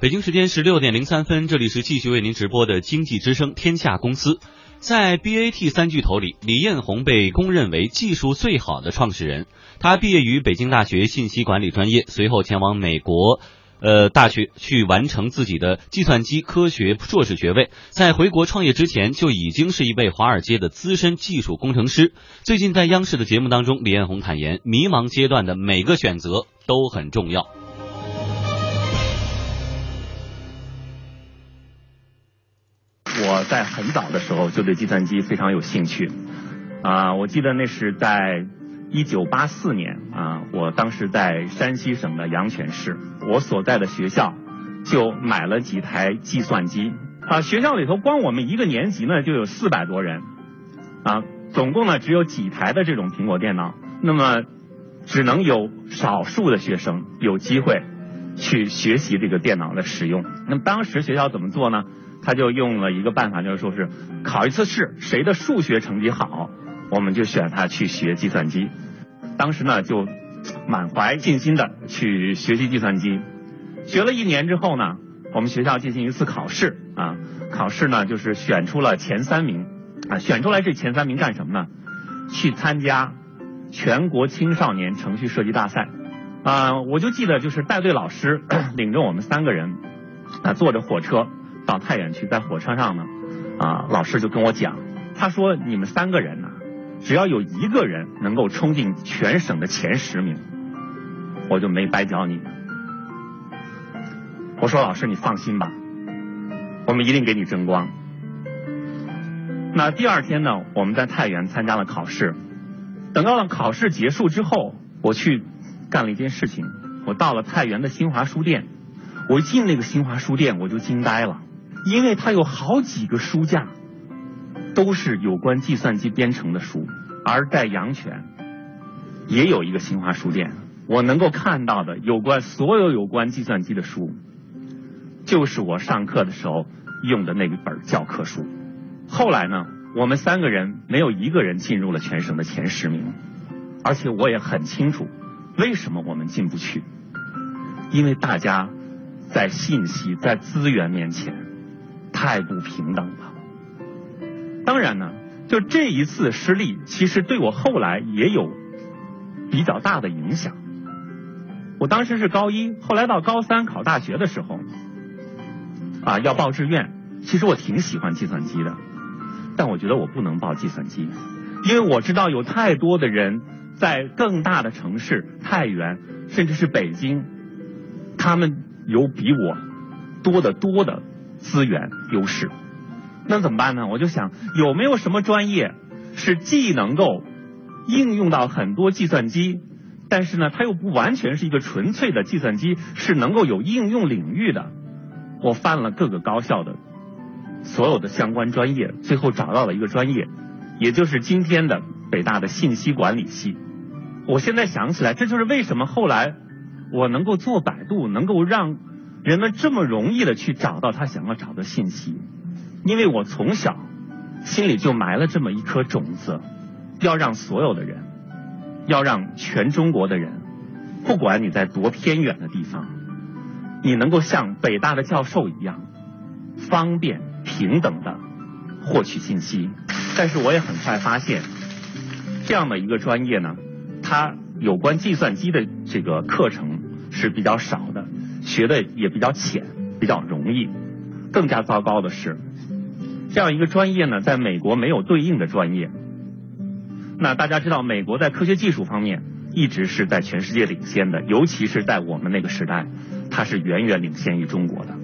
北京时间十六点零三分，这里是继续为您直播的经济之声天下公司。在 BAT 三巨头里，李彦宏被公认为技术最好的创始人。他毕业于北京大学信息管理专业，随后前往美国，呃，大学去完成自己的计算机科学硕士学位。在回国创业之前，就已经是一位华尔街的资深技术工程师。最近在央视的节目当中，李彦宏坦言，迷茫阶段的每个选择都很重要。我在很早的时候就对计算机非常有兴趣，啊，我记得那是在一九八四年啊，我当时在山西省的阳泉市，我所在的学校就买了几台计算机啊，学校里头光我们一个年级呢就有四百多人啊，总共呢只有几台的这种苹果电脑，那么只能有少数的学生有机会去学习这个电脑的使用。那么当时学校怎么做呢？他就用了一个办法，就是说是考一次试，谁的数学成绩好，我们就选他去学计算机。当时呢，就满怀信心的去学习计算机。学了一年之后呢，我们学校进行一次考试啊，考试呢就是选出了前三名啊，选出来这前三名干什么呢？去参加全国青少年程序设计大赛啊。我就记得就是带队老师领着我们三个人啊，坐着火车。到太原去，在火车上呢，啊，老师就跟我讲，他说你们三个人呢，只要有一个人能够冲进全省的前十名，我就没白教你们。我说老师你放心吧，我们一定给你争光。那第二天呢，我们在太原参加了考试，等到了考试结束之后，我去干了一件事情，我到了太原的新华书店，我一进那个新华书店，我就惊呆了。因为它有好几个书架，都是有关计算机编程的书，而在阳泉也有一个新华书店，我能够看到的有关所有有关计算机的书，就是我上课的时候用的那一本教科书。后来呢，我们三个人没有一个人进入了全省的前十名，而且我也很清楚为什么我们进不去，因为大家在信息在资源面前。太不平等了。当然呢，就这一次失利，其实对我后来也有比较大的影响。我当时是高一，后来到高三考大学的时候，啊，要报志愿。其实我挺喜欢计算机的，但我觉得我不能报计算机，因为我知道有太多的人在更大的城市，太原甚至是北京，他们有比我多得多的。资源优势，那怎么办呢？我就想有没有什么专业是既能够应用到很多计算机，但是呢，它又不完全是一个纯粹的计算机，是能够有应用领域的。我翻了各个高校的所有的相关专业，最后找到了一个专业，也就是今天的北大的信息管理系。我现在想起来，这就是为什么后来我能够做百度，能够让。人们这么容易的去找到他想要找的信息，因为我从小心里就埋了这么一颗种子，要让所有的人，要让全中国的人，不管你在多偏远的地方，你能够像北大的教授一样，方便平等的获取信息。但是我也很快发现，这样的一个专业呢，它有关计算机的这个课程是比较少的。学的也比较浅，比较容易。更加糟糕的是，这样一个专业呢，在美国没有对应的专业。那大家知道，美国在科学技术方面一直是在全世界领先的，尤其是在我们那个时代，它是远远领先于中国的。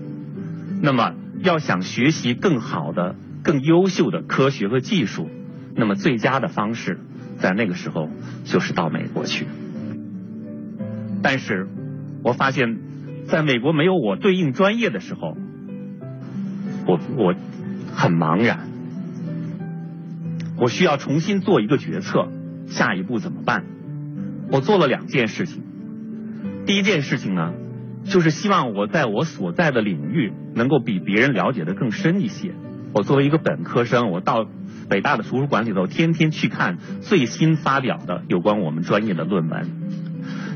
那么，要想学习更好的、更优秀的科学和技术，那么最佳的方式，在那个时候就是到美国去。但是，我发现。在美国没有我对应专业的时候，我我很茫然，我需要重新做一个决策，下一步怎么办？我做了两件事情，第一件事情呢，就是希望我在我所在的领域能够比别人了解的更深一些。我作为一个本科生，我到北大的图书馆里头，天天去看最新发表的有关我们专业的论文。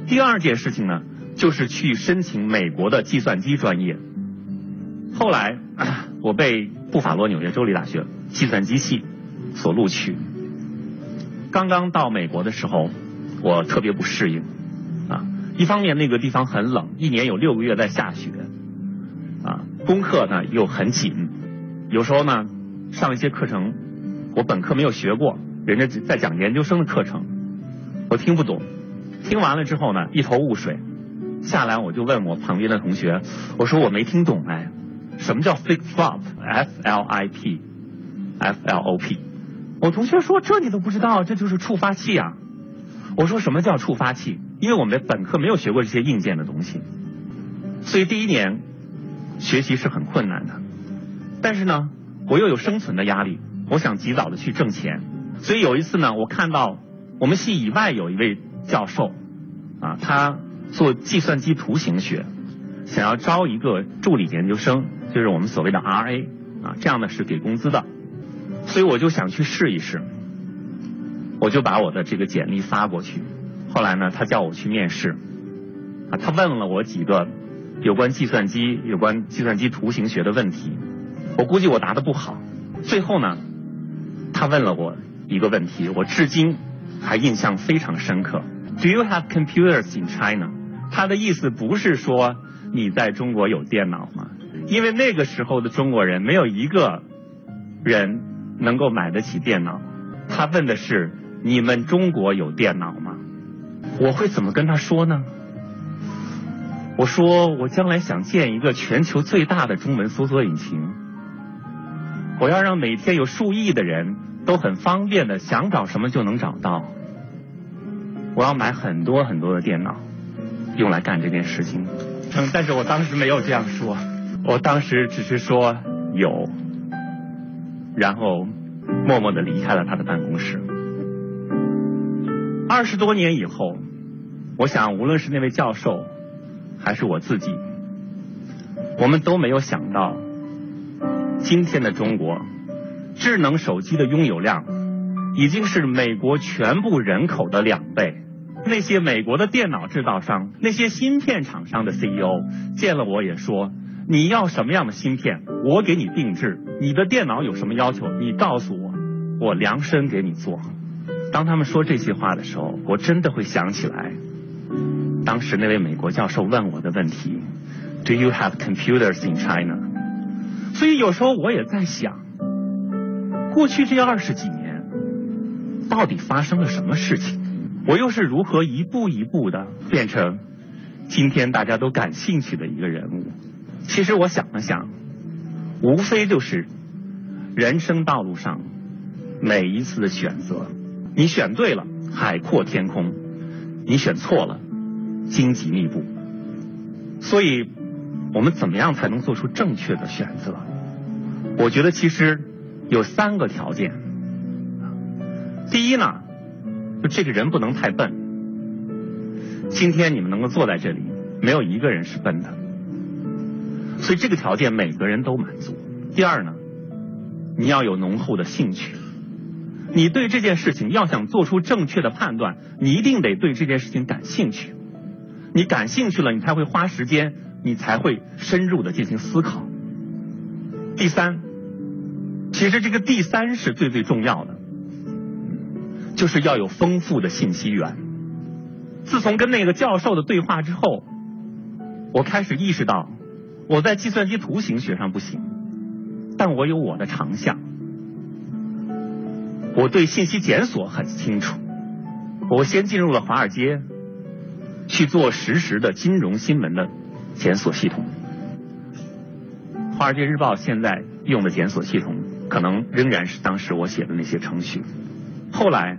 第二件事情呢？就是去申请美国的计算机专业，后来 我被布法罗纽约州立大学计算机系所录取。刚刚到美国的时候，我特别不适应啊。一方面那个地方很冷，一年有六个月在下雪啊，功课呢又很紧，有时候呢上一些课程我本科没有学过，人家在讲研究生的课程，我听不懂。听完了之后呢，一头雾水。下来我就问我旁边的同学，我说我没听懂哎，什么叫 flip flop？F L I P，F L O P。我同学说这你都不知道，这就是触发器啊。我说什么叫触发器？因为我们本科没有学过这些硬件的东西，所以第一年学习是很困难的。但是呢，我又有生存的压力，我想及早的去挣钱。所以有一次呢，我看到我们系以外有一位教授啊，他。做计算机图形学，想要招一个助理研究生，就是我们所谓的 RA 啊，这样的是给工资的，所以我就想去试一试，我就把我的这个简历发过去。后来呢，他叫我去面试，啊，他问了我几个有关计算机、有关计算机图形学的问题，我估计我答的不好。最后呢，他问了我一个问题，我至今还印象非常深刻。Do you have computers in China？他的意思不是说你在中国有电脑吗？因为那个时候的中国人没有一个人能够买得起电脑。他问的是你们中国有电脑吗？我会怎么跟他说呢？我说我将来想建一个全球最大的中文搜索引擎，我要让每天有数亿的人都很方便的想找什么就能找到。我要买很多很多的电脑。用来干这件事情，嗯，但是我当时没有这样说，我当时只是说有，然后默默的离开了他的办公室。二十多年以后，我想无论是那位教授，还是我自己，我们都没有想到，今天的中国，智能手机的拥有量已经是美国全部人口的两倍。那些美国的电脑制造商，那些芯片厂商的 CEO 见了我也说：“你要什么样的芯片，我给你定制。你的电脑有什么要求，你告诉我，我量身给你做。”当他们说这些话的时候，我真的会想起来，当时那位美国教授问我的问题：“Do you have computers in China？” 所以有时候我也在想，过去这二十几年，到底发生了什么事情？我又是如何一步一步的变成今天大家都感兴趣的一个人物？其实我想了想，无非就是人生道路上每一次的选择，你选对了，海阔天空；你选错了，荆棘密布。所以，我们怎么样才能做出正确的选择？我觉得其实有三个条件。第一呢。就这个人不能太笨。今天你们能够坐在这里，没有一个人是笨的，所以这个条件每个人都满足。第二呢，你要有浓厚的兴趣，你对这件事情要想做出正确的判断，你一定得对这件事情感兴趣。你感兴趣了，你才会花时间，你才会深入的进行思考。第三，其实这个第三是最最重要的。就是要有丰富的信息源。自从跟那个教授的对话之后，我开始意识到，我在计算机图形学上不行，但我有我的长项。我对信息检索很清楚。我先进入了华尔街，去做实时的金融新闻的检索系统。华尔街日报现在用的检索系统，可能仍然是当时我写的那些程序。后来。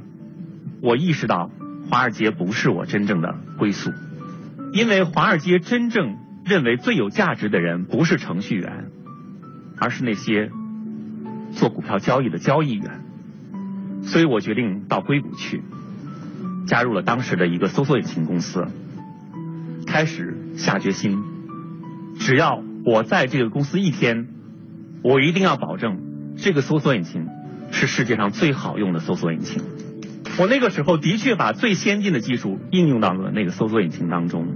我意识到，华尔街不是我真正的归宿，因为华尔街真正认为最有价值的人不是程序员，而是那些做股票交易的交易员。所以我决定到硅谷去，加入了当时的一个搜索引擎公司，开始下决心，只要我在这个公司一天，我一定要保证这个搜索引擎是世界上最好用的搜索引擎。我那个时候的确把最先进的技术应用到了那个搜索引擎当中，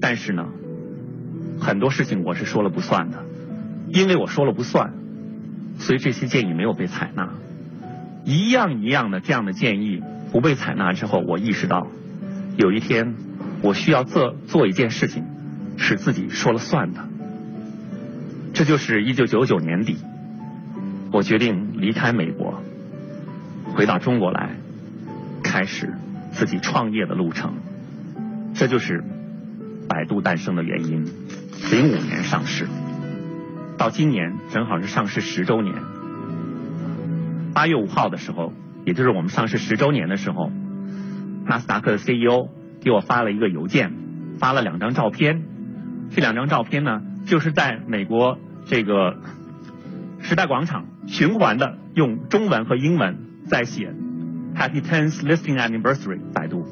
但是呢，很多事情我是说了不算的。因为我说了不算，所以这些建议没有被采纳。一样一样的这样的建议不被采纳之后，我意识到有一天我需要做做一件事情，是自己说了算的。这就是一九九九年底，我决定离开美国，回到中国来，开始自己创业的路程。这就是百度诞生的原因。零五年上市，到今年正好是上市十周年。八月五号的时候，也就是我们上市十周年的时候，纳斯达克的 CEO 给我发了一个邮件，发了两张照片。这两张照片呢，就是在美国这个时代广场循环的用中文和英文在写 “Happy Tenth Listing Anniversary”。百度。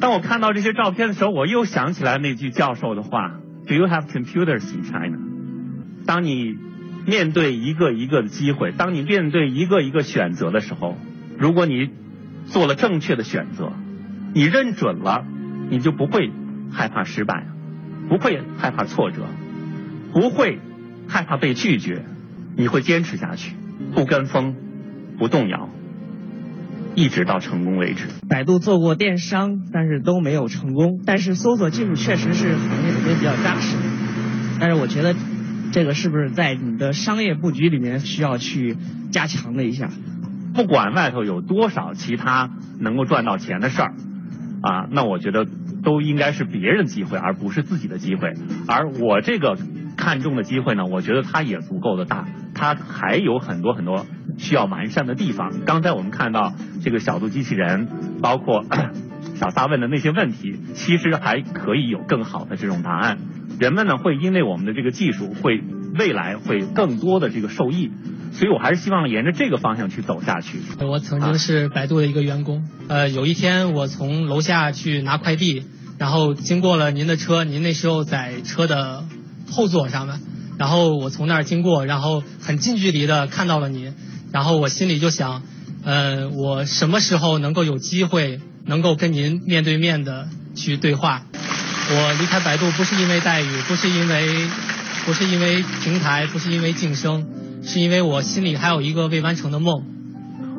当我看到这些照片的时候，我又想起来那句教授的话：“Do you have computers in China？” 当你面对一个一个的机会，当你面对一个一个选择的时候，如果你做了正确的选择，你认准了，你就不会害怕失败，不会害怕挫折，不会害怕被拒绝，你会坚持下去，不跟风，不动摇。一直到成功为止。百度做过电商，但是都没有成功。但是搜索技术确实是行业里面比较扎实。但是我觉得，这个是不是在你的商业布局里面需要去加强的一下？不管外头有多少其他能够赚到钱的事儿，啊，那我觉得都应该是别人机会，而不是自己的机会。而我这个看中的机会呢，我觉得它也足够的大，它还有很多很多。需要完善的地方。刚才我们看到这个小度机器人，包括 小撒问的那些问题，其实还可以有更好的这种答案。人们呢会因为我们的这个技术，会未来会更多的这个受益。所以我还是希望沿着这个方向去走下去。我曾经是百度的一个员工，呃，有一天我从楼下去拿快递，然后经过了您的车，您那时候在车的后座上面，然后我从那儿经过，然后很近距离的看到了您。然后我心里就想，呃，我什么时候能够有机会能够跟您面对面的去对话？我离开百度不是因为待遇，不是因为，不是因为平台，不是因为晋升，是因为我心里还有一个未完成的梦。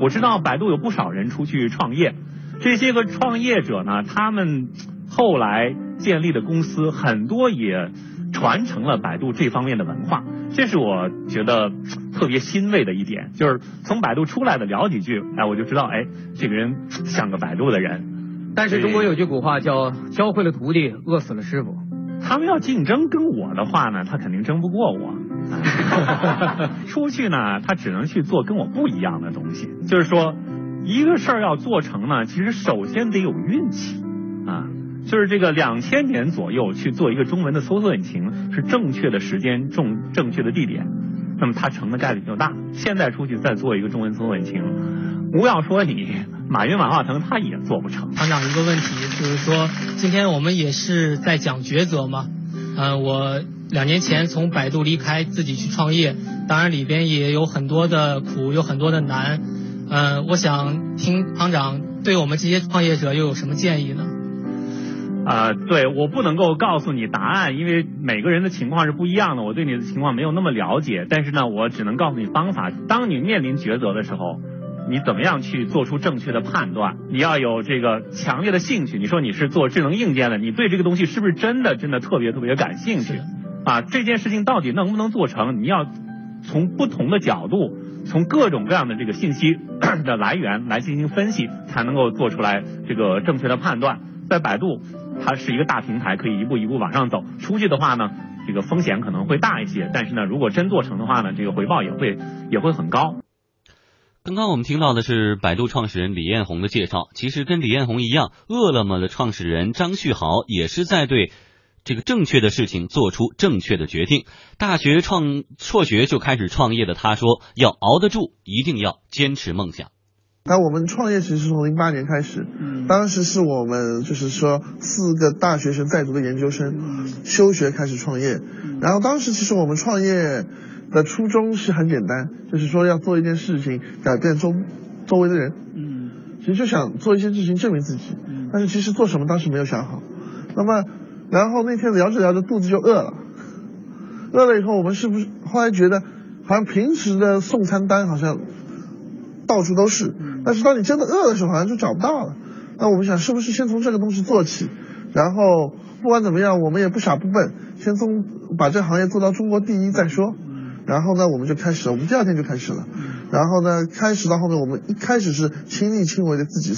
我知道百度有不少人出去创业，这些个创业者呢，他们后来建立的公司很多也传承了百度这方面的文化。这是我觉得特别欣慰的一点，就是从百度出来的聊几句，哎，我就知道，哎，这个人像个百度的人。但是中国有句古话叫“教会了徒弟，饿死了师傅”。他们要竞争跟我的话呢，他肯定争不过我。出去呢，他只能去做跟我不一样的东西。就是说，一个事儿要做成呢，其实首先得有运气啊。就是这个两千年左右去做一个中文的搜索引擎是正确的时间，正正确的地点，那么它成的概率就大。现在出去再做一个中文搜索引擎，不要说你马云、马化腾，他也做不成。厂长一个问题就是说，今天我们也是在讲抉择嘛。嗯，我两年前从百度离开，自己去创业，当然里边也有很多的苦，有很多的难。嗯，我想听厂长对我们这些创业者又有什么建议呢？啊，对我不能够告诉你答案，因为每个人的情况是不一样的，我对你的情况没有那么了解。但是呢，我只能告诉你方法。当你面临抉择的时候，你怎么样去做出正确的判断？你要有这个强烈的兴趣。你说你是做智能硬件的，你对这个东西是不是真的真的特别特别感兴趣？啊，这件事情到底能不能做成？你要从不同的角度，从各种各样的这个信息的来源来进行分析，才能够做出来这个正确的判断。在百度。它是一个大平台，可以一步一步往上走。出去的话呢，这个风险可能会大一些，但是呢，如果真做成的话呢，这个回报也会也会很高。刚刚我们听到的是百度创始人李彦宏的介绍。其实跟李彦宏一样，饿了么的创始人张旭豪也是在对这个正确的事情做出正确的决定。大学创辍学就开始创业的他说：“要熬得住，一定要坚持梦想。”那我们创业其实是从零八年开始，当时是我们就是说四个大学生在读的研究生休学开始创业，然后当时其实我们创业的初衷是很简单，就是说要做一件事情改变周周围的人，嗯，其实就想做一些事情证明自己，但是其实做什么当时没有想好，那么然后那天聊着聊着肚子就饿了，饿了以后，我们是不是后来觉得，好像平时的送餐单好像到处都是，但是当你真的饿的时候，好像就找不到了。那我们想，是不是先从这个东西做起，然后不管怎么样，我们也不傻不笨，先从把这行业做到中国第一再说。然后呢，我们就开始了，我们第二天就开始了。然后呢，开始到后面，我们一开始是亲力亲为的自己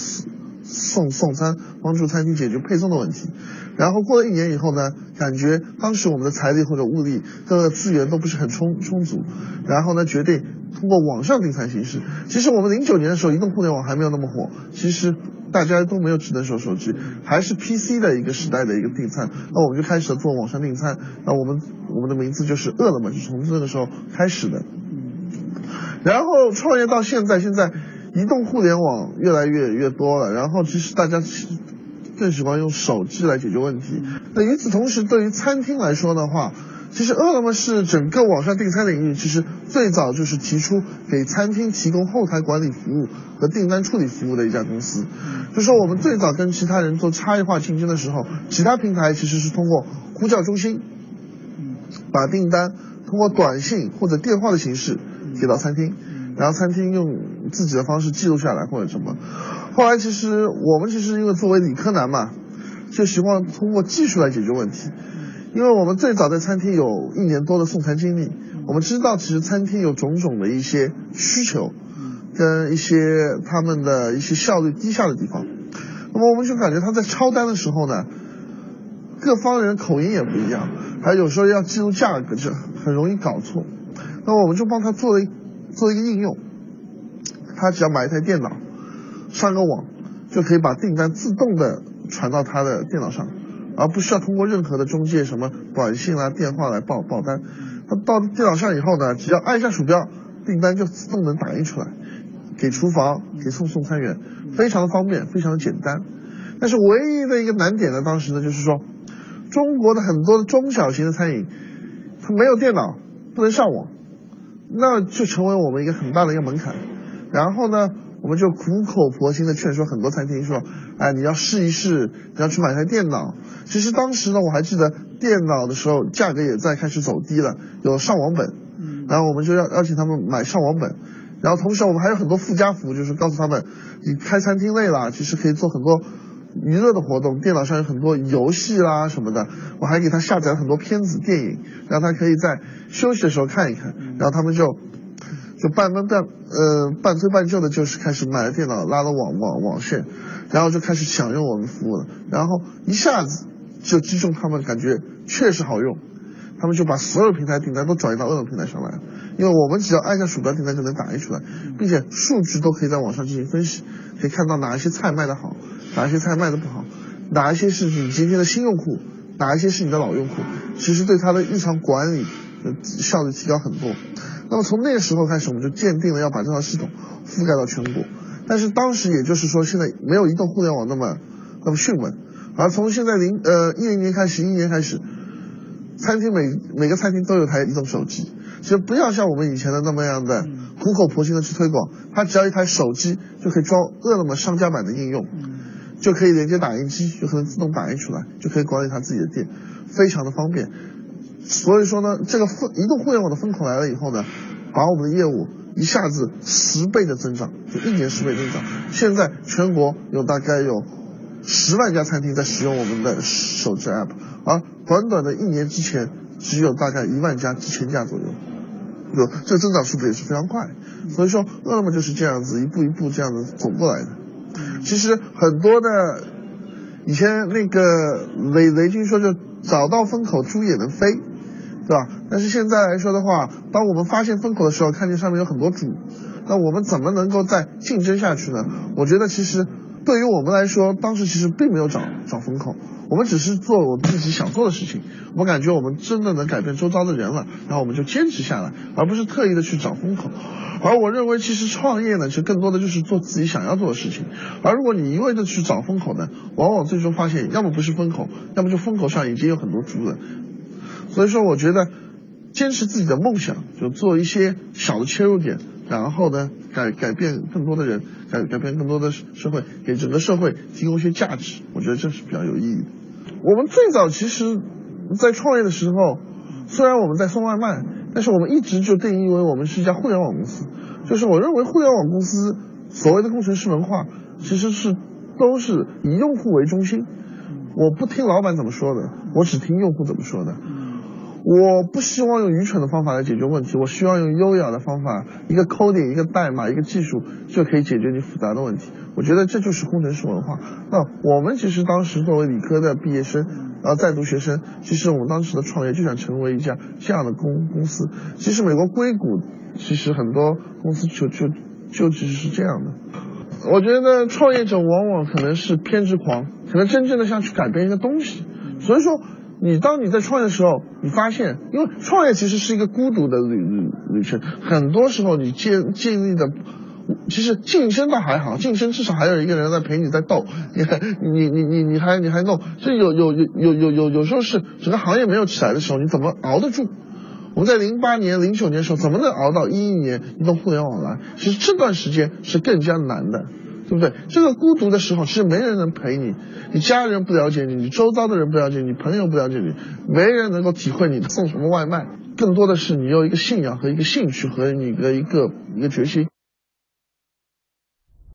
送送餐，帮助餐厅解决配送的问题。然后过了一年以后呢，感觉当时我们的财力或者物力各个资源都不是很充充足，然后呢，决定通过网上订餐形式。其实我们零九年的时候，移动互联网还没有那么火，其实大家都没有智能手手机，还是 PC 的一个时代的一个订餐。那我们就开始了做网上订餐。那我们我们的名字就是饿了么，就从这个时候开始的。然后创业到现在，现在移动互联网越来越越多了，然后其实大家更喜欢用手机来解决问题。那与此同时，对于餐厅来说的话，其实饿了么是整个网上订餐领域，其实最早就是提出给餐厅提供后台管理服务和订单处理服务的一家公司。就说我们最早跟其他人做差异化竞争的时候，其他平台其实是通过呼叫中心，把订单通过短信或者电话的形式。给到餐厅，然后餐厅用自己的方式记录下来或者什么。后来其实我们其实因为作为理科男嘛，就希望通过技术来解决问题。因为我们最早在餐厅有一年多的送餐经历，我们知道其实餐厅有种种的一些需求，跟一些他们的一些效率低下的地方。那么我们就感觉他在抄单的时候呢，各方人口音也不一样，还有时候要记录价格就很容易搞错。那我们就帮他做了一做一个应用，他只要买一台电脑，上个网，就可以把订单自动的传到他的电脑上，而不需要通过任何的中介什么短信啊、电话来报报单。他到电脑上以后呢，只要按一下鼠标，订单就自动能打印出来，给厨房给送送餐员，非常的方便，非常的简单。但是唯一的一个难点呢，当时呢就是说，中国的很多的中小型的餐饮，它没有电脑，不能上网。那就成为我们一个很大的一个门槛，然后呢，我们就苦口婆心的劝说很多餐厅说，哎，你要试一试，你要去买台电脑。其实当时呢，我还记得电脑的时候价格也在开始走低了，有上网本，然后我们就要邀请他们买上网本，然后同时我们还有很多附加服务，就是告诉他们，你开餐厅累了，其实可以做很多。娱乐的活动，电脑上有很多游戏啦什么的，我还给他下载了很多片子、电影，让他可以在休息的时候看一看。然后他们就就半分半呃半推半就的，就是开始买了电脑，拉了网网网线，然后就开始享用我们服务了。然后一下子就击中他们，感觉确实好用，他们就把所有平台订单都转移到饿了么平台上来，因为我们只要按下鼠标，订单就能打印出来，并且数据都可以在网上进行分析，可以看到哪一些菜卖得好。哪一些菜卖的不好，哪一些是你今天的新用户，哪一些是你的老用户，其实对他的日常管理的效率提高很多。那么从那个时候开始，我们就鉴定了要把这套系统覆盖到全国。但是当时也就是说，现在没有移动互联网那么那么迅猛。而从现在零呃一零年开始，一年开始，餐厅每每个餐厅都有台移动手机。其实不要像我们以前的那么样的苦口婆心的去推广，他只要一台手机就可以装饿了么商家版的应用。就可以连接打印机，就可能自动打印出来，就可以管理他自己的店，非常的方便。所以说呢，这个分移动互联网的风口来了以后呢，把我们的业务一下子十倍的增长，就一年十倍增长。现在全国有大概有十万家餐厅在使用我们的手机 app，而短短的一年之前，只有大概一万家、几千家左右，有这增长速度也是非常快。所以说，饿了么就是这样子一步一步这样子走过来的。其实很多的，以前那个雷雷军说就找到风口猪也能飞，对吧？但是现在来说的话，当我们发现风口的时候，看见上面有很多猪，那我们怎么能够再竞争下去呢？我觉得其实对于我们来说，当时其实并没有找找风口，我们只是做我自己想做的事情。我感觉我们真的能改变周遭的人了，然后我们就坚持下来，而不是特意的去找风口。而我认为，其实创业呢，其实更多的就是做自己想要做的事情。而如果你一味的去找风口呢，往往最终发现，要么不是风口，要么就风口上已经有很多猪了。所以说，我觉得坚持自己的梦想，就做一些小的切入点，然后呢，改改变更多的人，改改变更多的社会，给整个社会提供一些价值。我觉得这是比较有意义的。我们最早其实，在创业的时候。虽然我们在送外卖，但是我们一直就定义为我们是一家互联网公司。就是我认为互联网公司所谓的工程师文化，其实是都是以用户为中心。我不听老板怎么说的，我只听用户怎么说的。我不希望用愚蠢的方法来解决问题，我需要用优雅的方法，一个 coding，一个代码，一个技术就可以解决你复杂的问题。我觉得这就是工程师文化。那我们其实当时作为理科的毕业生，然后在读学生，其实我们当时的创业就想成为一家这样的公公司。其实美国硅谷，其实很多公司就就就其实是这样的。我觉得创业者往往可能是偏执狂，可能真正的想去改变一个东西，所以说。你当你在创业的时候，你发现，因为创业其实是一个孤独的旅旅旅程，很多时候你建建立的，其实晋升倒还好，晋升至少还有一个人在陪你在斗，你你你你你还你还弄，所以有有有有有有有时候是整个行业没有起来的时候，你怎么熬得住？我们在零八年、零九年的时候，怎么能熬到一一年移动互联网来？其实这段时间是更加难的。对不对？这个孤独的时候，其实没人能陪你，你家人不了解你，你周遭的人不了解你，朋友不了解你，没人能够体会你送什么外卖。更多的是你有一个信仰和一个兴趣和你的一个一个决心，